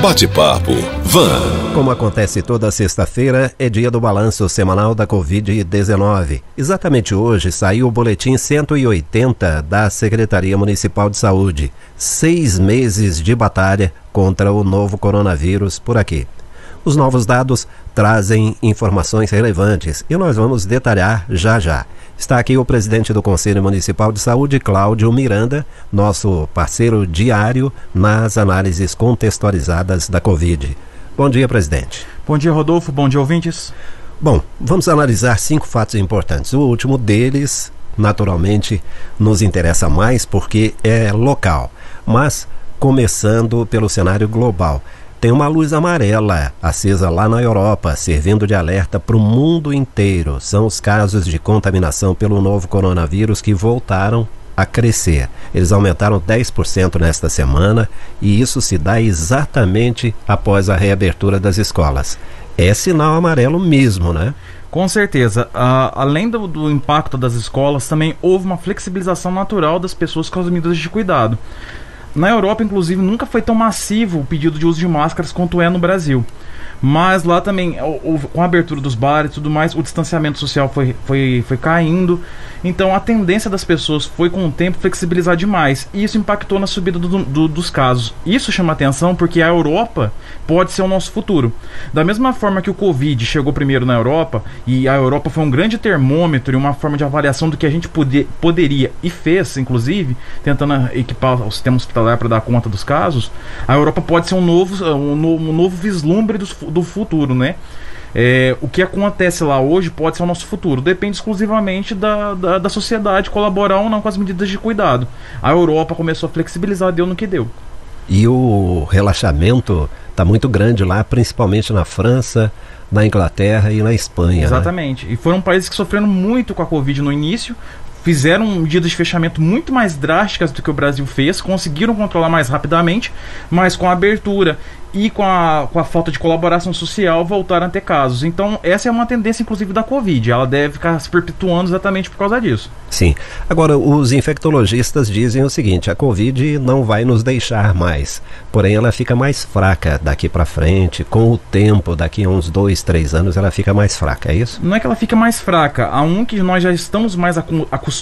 Bate-papo Van. Como acontece toda sexta-feira, é dia do balanço semanal da Covid-19. Exatamente hoje saiu o boletim 180 da Secretaria Municipal de Saúde. Seis meses de batalha contra o novo coronavírus por aqui. Os novos dados trazem informações relevantes e nós vamos detalhar já já. Está aqui o presidente do Conselho Municipal de Saúde, Cláudio Miranda, nosso parceiro diário nas análises contextualizadas da Covid. Bom dia, presidente. Bom dia, Rodolfo. Bom dia, ouvintes. Bom, vamos analisar cinco fatos importantes. O último deles, naturalmente, nos interessa mais porque é local, mas começando pelo cenário global tem uma luz amarela acesa lá na Europa, servindo de alerta para o mundo inteiro. São os casos de contaminação pelo novo coronavírus que voltaram a crescer. Eles aumentaram 10% nesta semana e isso se dá exatamente após a reabertura das escolas. É sinal amarelo mesmo, né? Com certeza. Uh, além do, do, impacto das escolas, também houve uma flexibilização natural das pessoas com as medidas de cuidado. Na Europa, inclusive, nunca foi tão massivo o pedido de uso de máscaras quanto é no Brasil. Mas lá também, com a abertura dos bares e tudo mais, o distanciamento social foi, foi, foi caindo. Então a tendência das pessoas foi com o tempo flexibilizar demais. E isso impactou na subida do, do, dos casos. Isso chama atenção porque a Europa pode ser o nosso futuro. Da mesma forma que o Covid chegou primeiro na Europa, e a Europa foi um grande termômetro e uma forma de avaliação do que a gente poder, poderia e fez, inclusive, tentando equipar o sistema hospitalar para dar conta dos casos, a Europa pode ser um novo, um novo, um novo vislumbre dos do futuro, né? É, o que acontece lá hoje pode ser o nosso futuro. Depende exclusivamente da, da, da, sociedade colaborar ou não com as medidas de cuidado. A Europa começou a flexibilizar, deu no que deu. E o relaxamento está muito grande lá, principalmente na França, na Inglaterra e na Espanha. Né? Exatamente. Né? E foram países que sofreram muito com a Covid no início, fizeram medidas de fechamento muito mais drásticas do que o Brasil fez, conseguiram controlar mais rapidamente, mas com a abertura e com a, com a falta de colaboração social voltaram a ter casos. Então, essa é uma tendência, inclusive, da Covid. Ela deve ficar se perpetuando exatamente por causa disso. Sim. Agora, os infectologistas dizem o seguinte: a Covid não vai nos deixar mais. Porém, ela fica mais fraca daqui para frente. Com o tempo, daqui a uns dois, três anos, ela fica mais fraca, é isso? Não é que ela fica mais fraca. Há um que nós já estamos mais acostumados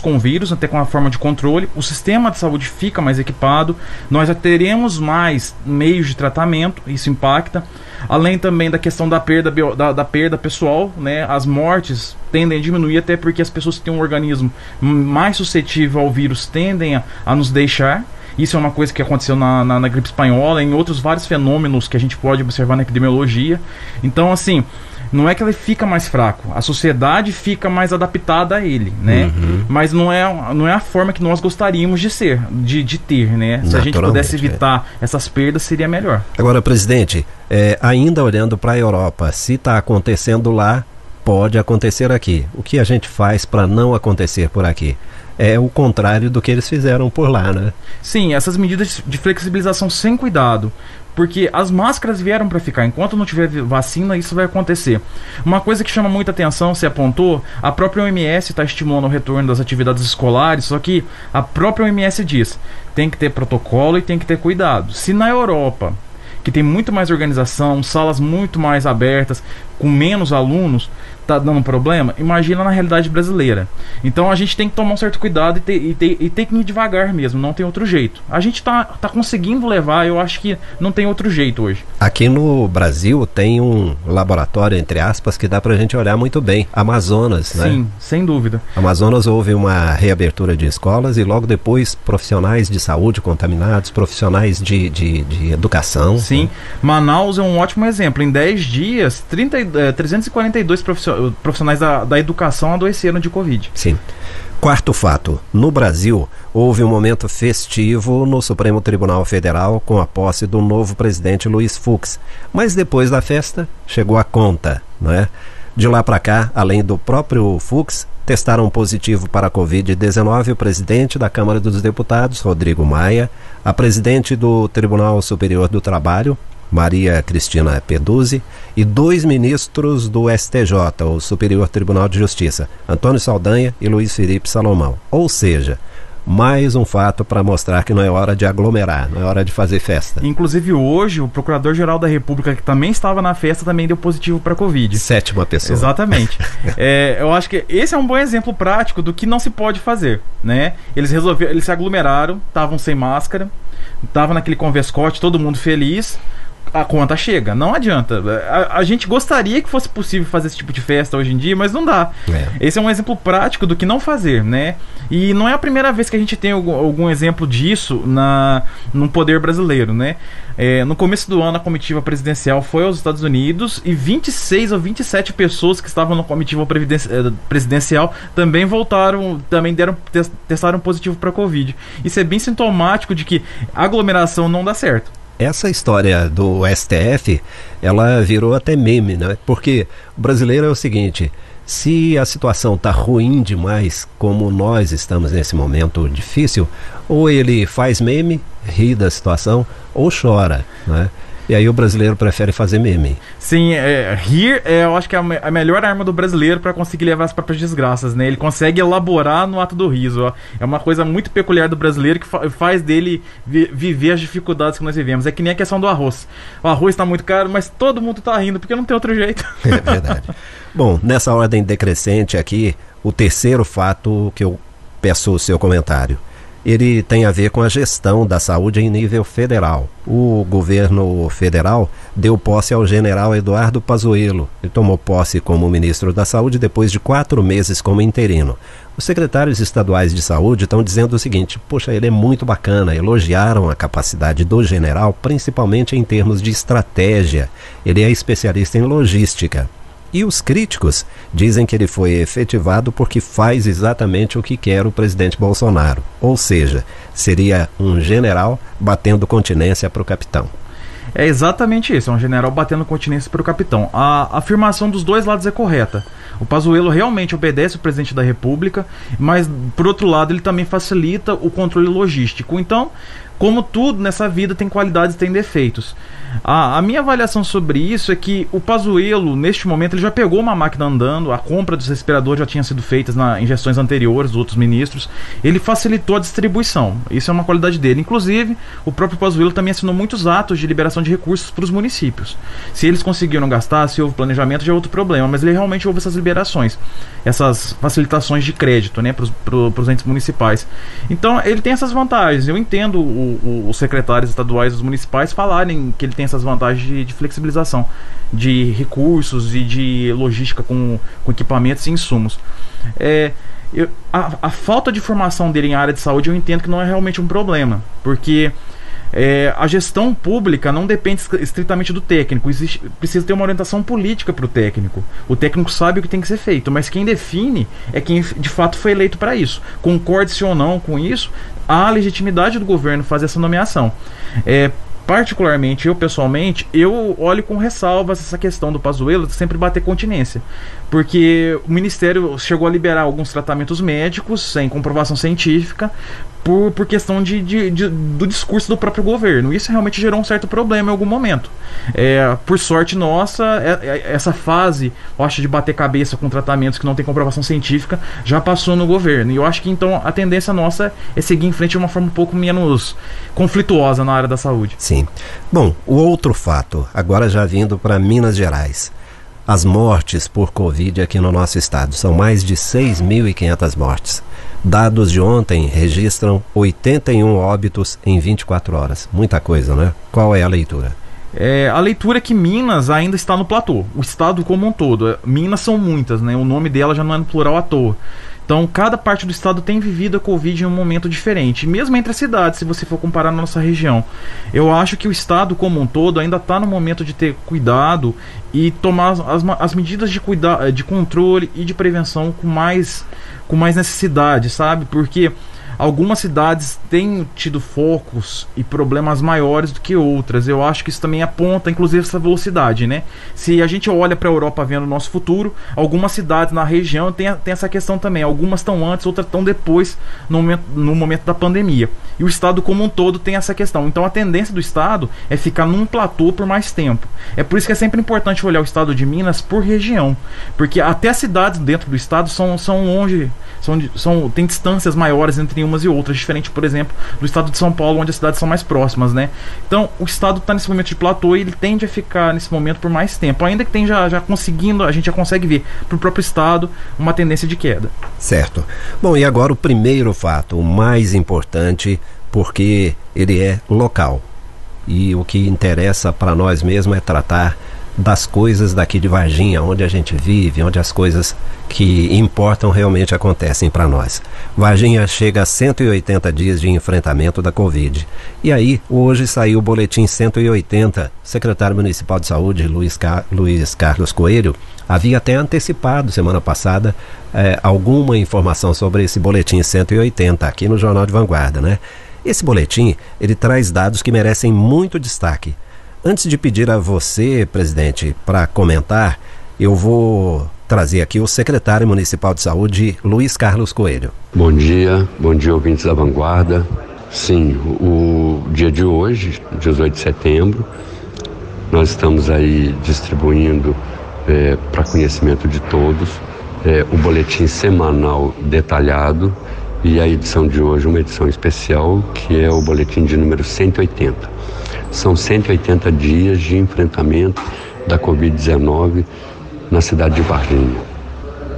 com o vírus, até com a forma de controle. O sistema de saúde fica mais equipado. Nós já teremos mais meios de tratamento, isso impacta. Além também da questão da perda, da, da, perda pessoal, né? As mortes tendem a diminuir, até porque as pessoas que têm um organismo mais suscetível ao vírus tendem a, a nos deixar. Isso é uma coisa que aconteceu na, na, na, gripe espanhola, em outros vários fenômenos que a gente pode observar na epidemiologia. Então, assim, não é que ele fica mais fraco, a sociedade fica mais adaptada a ele, né? Uhum. Mas não é, não é a forma que nós gostaríamos de ser, de, de ter, né? Se a gente pudesse evitar é. essas perdas, seria melhor. Agora, presidente, é, ainda olhando para a Europa, se está acontecendo lá, pode acontecer aqui. O que a gente faz para não acontecer por aqui? É o contrário do que eles fizeram por lá, né? Sim, essas medidas de flexibilização sem cuidado, porque as máscaras vieram para ficar. Enquanto não tiver vacina, isso vai acontecer. Uma coisa que chama muita atenção, se apontou, a própria OMS está estimulando o retorno das atividades escolares, só que a própria OMS diz: tem que ter protocolo e tem que ter cuidado. Se na Europa que tem muito mais organização, salas muito mais abertas, com menos alunos, tá dando problema, imagina na realidade brasileira. Então a gente tem que tomar um certo cuidado e ter, e ter, e ter que ir devagar mesmo, não tem outro jeito. A gente tá, tá conseguindo levar, eu acho que não tem outro jeito hoje. Aqui no Brasil tem um laboratório, entre aspas, que dá pra gente olhar muito bem. Amazonas, né? Sim, sem dúvida. Amazonas houve uma reabertura de escolas e logo depois profissionais de saúde contaminados, profissionais de, de, de educação. Sim. Sim. Manaus é um ótimo exemplo. Em 10 dias, 30, é, 342 profissionais da, da educação adoeceram de Covid. Sim. Quarto fato: no Brasil, houve um momento festivo no Supremo Tribunal Federal com a posse do novo presidente Luiz Fux. Mas depois da festa, chegou a conta, não é? De lá para cá, além do próprio Fux, testaram positivo para a Covid-19 o presidente da Câmara dos Deputados, Rodrigo Maia, a presidente do Tribunal Superior do Trabalho, Maria Cristina Peduzzi, e dois ministros do STJ, o Superior Tribunal de Justiça, Antônio Saldanha e Luiz Felipe Salomão. Ou seja, mais um fato para mostrar que não é hora de aglomerar, não é hora de fazer festa. Inclusive hoje, o Procurador-Geral da República, que também estava na festa, também deu positivo para Covid. Sétima pessoa. Exatamente. é, eu acho que esse é um bom exemplo prático do que não se pode fazer, né? Eles resolveram, eles se aglomeraram, estavam sem máscara, estavam naquele convescote, todo mundo feliz a conta chega. Não adianta. A, a, gente gostaria que fosse possível fazer esse tipo de festa hoje em dia, mas não dá. É. Esse é um exemplo prático do que não fazer, né? E não é a primeira vez que a gente tem algum, algum exemplo disso na, no poder brasileiro, né? É, no começo do ano, a comitiva presidencial foi aos Estados Unidos e 26 ou 27 pessoas que estavam na comitiva eh, presidencial também voltaram, também deram testaram positivo para Covid. Isso é bem sintomático de que aglomeração não dá certo essa história do STF, ela virou até meme, né? Porque o brasileiro é o seguinte, se a situação está ruim demais, como nós estamos nesse momento difícil, ou ele faz meme, ri da situação, ou chora, né? E aí o brasileiro prefere fazer meme. Sim, é, rir é, eu acho que é a, melhor arma do brasileiro para conseguir levar as próprias desgraças, né? Ele consegue elaborar no ato do riso. Ó. É uma coisa muito peculiar do brasileiro que fa faz dele vi viver as dificuldades que nós vivemos. É que nem a questão do arroz. O arroz está muito caro, mas todo mundo está rindo porque não tem outro jeito. É verdade. Bom, nessa ordem decrescente aqui, o terceiro fato que eu peço o seu comentário ele tem a ver com a gestão da saúde em nível federal. O governo federal deu posse ao general Eduardo Pazuello. Ele tomou posse como ministro da Saúde depois de quatro meses como interino. Os secretários estaduais de saúde estão dizendo o seguinte: poxa, ele é muito bacana. Elogiaram a capacidade do general, principalmente em termos de estratégia. Ele é especialista em logística. E os críticos dizem que ele foi efetivado porque faz exatamente o que quer o presidente Bolsonaro. Ou seja, seria um general batendo continência para o capitão. É exatamente isso, é um general batendo continência para o capitão. A afirmação dos dois lados é correta. O Pazuello realmente obedece o presidente da República, mas por outro lado ele também facilita o controle logístico. Então, como tudo nessa vida tem qualidades e tem defeitos. A, a, minha avaliação sobre isso é que o Pazuello, neste momento, ele já pegou uma máquina andando, a compra dos respiradores já tinha sido feita em gestões anteriores dos outros ministros, ele facilitou a distribuição. Isso é uma qualidade dele. Inclusive, o próprio Pazuello também assinou muitos atos de liberação de recursos para os municípios. Se eles conseguiram gastar, se houve planejamento, já é outro problema, mas ele realmente houve essas liberações, essas facilitações de crédito né, para os entes municipais. Então, ele tem essas vantagens. Eu entendo o, o, os secretários estaduais dos municipais falarem que ele tem tem essas vantagens de, de flexibilização de recursos e de logística com, com equipamentos e insumos. É, eu, a, a, falta de formação dele em área de saúde eu entendo que não é realmente um problema, porque é, a gestão pública não depende estritamente do técnico, existe, precisa ter uma orientação política para o técnico. O técnico sabe o que tem que ser feito, mas quem define é quem de fato foi eleito para isso. Concorde-se ou não com isso, há legitimidade do governo fazer essa nomeação. É, particularmente, eu pessoalmente, eu olho com ressalvas essa questão do Pazuello de sempre bater continência. Porque o Ministério chegou a liberar alguns tratamentos médicos sem comprovação científica por, por questão de, de, de, do discurso do próprio governo. Isso realmente gerou um certo problema em algum momento. É, por sorte nossa, é, é, essa fase, eu acho, de bater cabeça com tratamentos que não tem comprovação científica já passou no governo. E eu acho que então a tendência nossa é seguir em frente de uma forma um pouco menos conflituosa na área da saúde. Sim. Bom, o outro fato, agora já vindo para Minas Gerais. As mortes por Covid aqui no nosso estado são mais de 6.500 mortes. Dados de ontem registram 81 óbitos em 24 horas. Muita coisa, né? Qual é a leitura? É, a leitura é que Minas ainda está no platô, o estado como um todo. Minas são muitas, né? O nome dela já não é no plural à toa. Então, cada parte do estado tem vivido a Covid em um momento diferente, mesmo entre as cidades, se você for comparar na nossa região. Eu acho que o estado como um todo ainda está no momento de ter cuidado e tomar as, as medidas de, cuida de controle e de prevenção com mais, com mais necessidade, sabe? Porque algumas cidades têm tido focos e problemas maiores do que outras. Eu acho que isso também aponta, inclusive, essa velocidade, né? Se a gente olha para a Europa vendo o nosso futuro, algumas cidades na região têm, têm essa questão também. Algumas estão antes, outras estão depois, no momento, no momento da pandemia. E o Estado como um todo tem essa questão. Então a tendência do Estado é ficar num platô por mais tempo. É por isso que é sempre importante olhar o Estado de Minas por região. Porque até as cidades dentro do Estado são, são longe, são, são, tem distâncias maiores entre umas e outras, diferente, por exemplo, do estado de São Paulo, onde as cidades são mais próximas, né? Então, o estado está nesse momento de platô e ele tende a ficar nesse momento por mais tempo, ainda que já, já conseguindo, a gente já consegue ver para o próprio estado uma tendência de queda. Certo. Bom, e agora o primeiro fato, o mais importante, porque ele é local. E o que interessa para nós mesmo é tratar das coisas daqui de Varginha, onde a gente vive, onde as coisas que importam realmente acontecem para nós. Varginha chega a 180 dias de enfrentamento da Covid. E aí, hoje saiu o boletim 180. O secretário municipal de saúde, Luiz, Car Luiz Carlos Coelho, havia até antecipado semana passada eh, alguma informação sobre esse boletim 180 aqui no Jornal de Vanguarda, né? Esse boletim, ele traz dados que merecem muito destaque Antes de pedir a você, presidente, para comentar, eu vou trazer aqui o secretário municipal de saúde, Luiz Carlos Coelho. Bom dia, bom dia, ouvintes da Vanguarda. Sim, o dia de hoje, 18 de setembro, nós estamos aí distribuindo é, para conhecimento de todos é, o boletim semanal detalhado e a edição de hoje, uma edição especial, que é o boletim de número 180. São 180 dias de enfrentamento da Covid-19 na cidade de Varginha.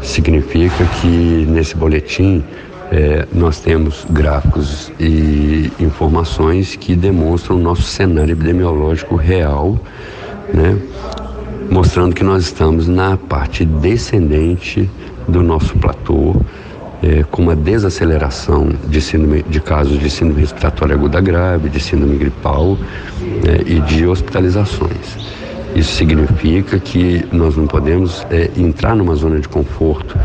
Significa que nesse boletim é, nós temos gráficos e informações que demonstram o nosso cenário epidemiológico real, né? mostrando que nós estamos na parte descendente do nosso platô, é, com uma desaceleração de, síndrome, de casos de síndrome respiratória aguda grave, de síndrome gripal né, e de hospitalizações. Isso significa que nós não podemos é, entrar numa zona de conforto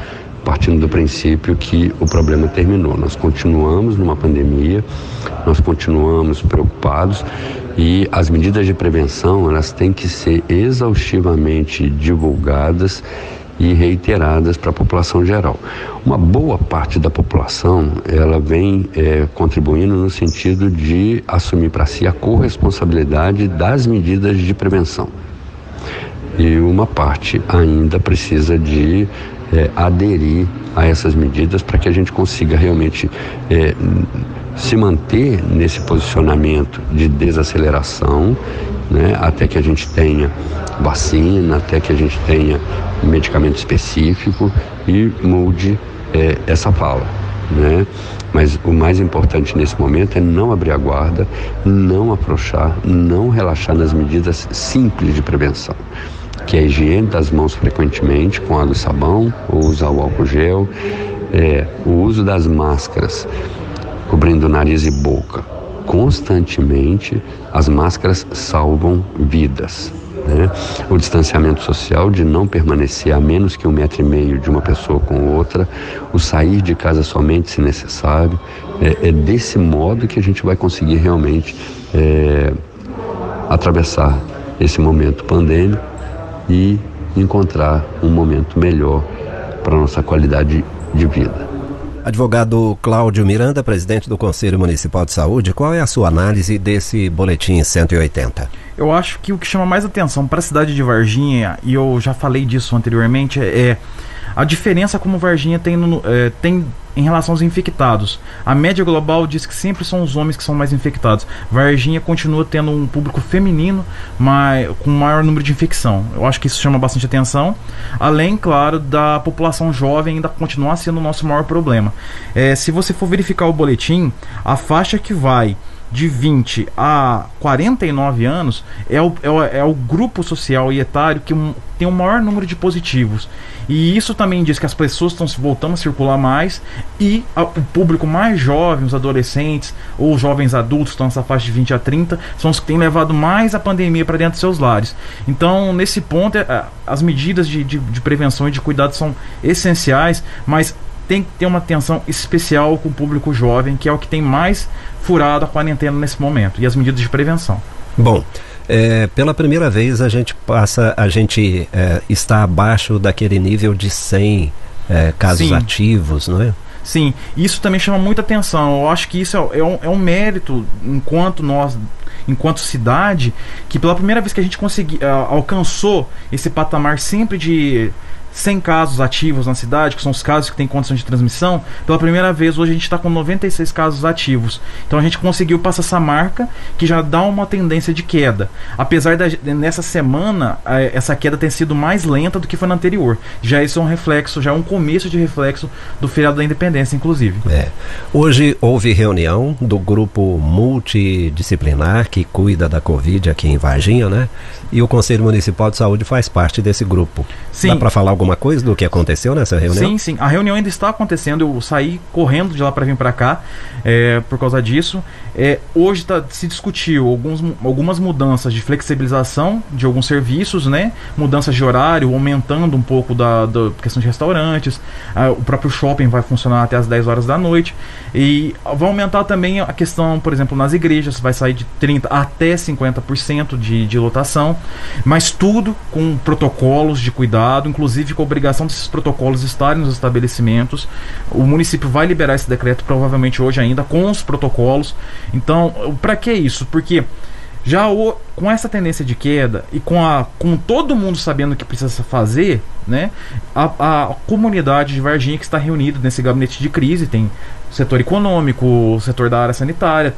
partindo do princípio que o problema terminou. Nós continuamos numa pandemia, nós continuamos preocupados e as medidas de prevenção elas têm que ser exaustivamente divulgadas e reiteradas para a população geral. Uma boa parte da população ela vem é, contribuindo no sentido de assumir para si a corresponsabilidade das medidas de prevenção. E uma parte ainda precisa de é, aderir a essas medidas para que a gente consiga realmente é, se manter nesse posicionamento de desaceleração, né, até que a gente tenha vacina, até que a gente tenha medicamento específico e mude é, essa fala. Né? Mas o mais importante nesse momento é não abrir a guarda, não afrouxar, não relaxar nas medidas simples de prevenção, que é a higiene das mãos frequentemente com água e sabão, ou usar o álcool gel, é, o uso das máscaras cobrindo nariz e boca constantemente, as máscaras salvam vidas. Né? O distanciamento social de não permanecer a menos que um metro e meio de uma pessoa com outra, o sair de casa somente se necessário. É, é desse modo que a gente vai conseguir realmente é, atravessar esse momento pandêmico e encontrar um momento melhor para nossa qualidade de vida. Advogado Cláudio Miranda, presidente do Conselho Municipal de Saúde, qual é a sua análise desse boletim 180? Eu acho que o que chama mais atenção para a cidade de Varginha, e eu já falei disso anteriormente, é a diferença como Varginha tem, no, é, tem em relação aos infectados. A média global diz que sempre são os homens que são mais infectados. Varginha continua tendo um público feminino mas, com maior número de infecção. Eu acho que isso chama bastante atenção. Além, claro, da população jovem ainda continuar sendo o nosso maior problema. É, se você for verificar o boletim, a faixa que vai de 20 a 49 anos é o, é o, é o grupo social e etário que tem o maior número de positivos. E isso também diz que as pessoas estão voltando a circular mais e a, o público mais jovem, os adolescentes ou jovens adultos, estão nessa faixa de 20 a 30, são os que têm levado mais a pandemia para dentro dos seus lares. Então, nesse ponto, é, as medidas de, de, de prevenção e de cuidado são essenciais, mas tem que ter uma atenção especial com o público jovem, que é o que tem mais furado a quarentena nesse momento, e as medidas de prevenção. Bom, é, pela primeira vez a gente passa, a gente é, está abaixo daquele nível de 100 é, casos Sim. ativos, não é? Sim, isso também chama muita atenção. Eu acho que isso é, é, um, é um mérito enquanto nós enquanto cidade, que pela primeira vez que a gente consegui, uh, alcançou esse patamar sempre de 100 casos ativos na cidade, que são os casos que têm condição de transmissão, pela primeira vez hoje a gente está com 96 casos ativos. Então a gente conseguiu passar essa marca que já dá uma tendência de queda. Apesar da nessa semana essa queda ter sido mais lenta do que foi na anterior. Já isso é um reflexo, já é um começo de reflexo do feriado da independência, inclusive. É. Hoje houve reunião do grupo multidisciplinar que cuida da Covid aqui em Varginha, né? E o Conselho Municipal de Saúde faz parte desse grupo. Sim. Dá para falar alguma coisa do que aconteceu nessa reunião? Sim, sim. A reunião ainda está acontecendo. Eu saí correndo de lá para vir para cá é, por causa disso. É, hoje tá, se discutiu alguns, algumas mudanças de flexibilização de alguns serviços, né? Mudanças de horário, aumentando um pouco da, da questão de restaurantes. Ah, o próprio shopping vai funcionar até as 10 horas da noite. E vai aumentar também a questão, por exemplo, nas igrejas, vai sair de 30% até 50% de, de lotação. Mas tudo com protocolos de cuidado, inclusive com a obrigação desses protocolos estarem nos estabelecimentos. O município vai liberar esse decreto provavelmente hoje ainda com os protocolos. Então, para que isso? Porque já o, com essa tendência de queda e com, a, com todo mundo sabendo o que precisa fazer, né, a, a comunidade de Varginha que está reunida nesse gabinete de crise, tem setor econômico, setor da área sanitária,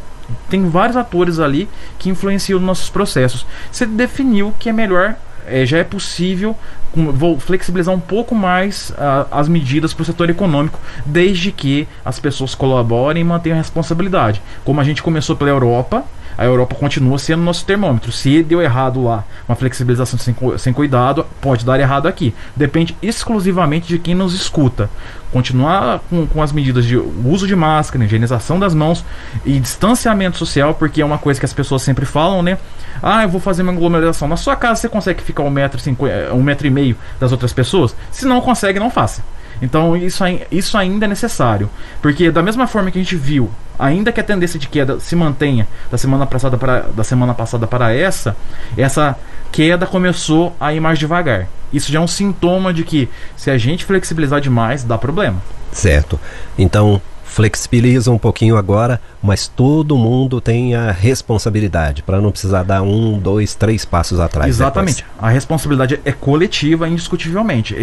tem vários atores ali que influenciam nos nossos processos. Você definiu que é melhor, é, já é possível vou flexibilizar um pouco mais uh, as medidas para o setor econômico, desde que as pessoas colaborem e mantenham a responsabilidade. Como a gente começou pela Europa, a Europa continua sendo nosso termômetro. Se deu errado lá, uma flexibilização sem, sem cuidado, pode dar errado aqui. Depende exclusivamente de quem nos escuta. Continuar com, com as medidas de uso de máscara, higienização das mãos e distanciamento social, porque é uma coisa que as pessoas sempre falam, né? Ah, eu vou fazer uma aglomeração. Na sua casa você consegue ficar um metro, cinquenta, um metro e meio das outras pessoas? Se não consegue, não faça. Então isso, isso ainda é necessário. Porque da mesma forma que a gente viu, ainda que a tendência de queda se mantenha da semana passada para, da semana passada para essa, essa queda começou a ir mais devagar. Isso já é um sintoma de que se a gente flexibilizar demais, dá problema. Certo. Então, flexibiliza um pouquinho agora, mas todo mundo tem a responsabilidade para não precisar dar um, dois, três passos atrás. Exatamente. Depois. A responsabilidade é coletiva, indiscutivelmente.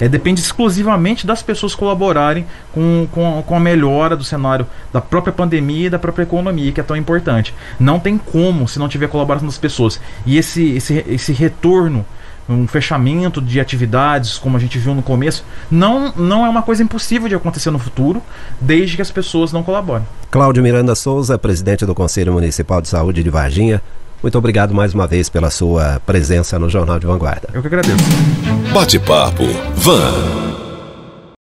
É, é, depende exclusivamente das pessoas colaborarem com, com, com a melhora do cenário da própria pandemia e da própria economia, que é tão importante. Não tem como se não tiver colaboração das pessoas. E esse, esse, esse retorno um fechamento de atividades, como a gente viu no começo, não, não é uma coisa impossível de acontecer no futuro, desde que as pessoas não colaborem. Cláudio Miranda Souza, presidente do Conselho Municipal de Saúde de Varginha, muito obrigado mais uma vez pela sua presença no Jornal de Vanguarda. Eu que agradeço. Bate-papo Van.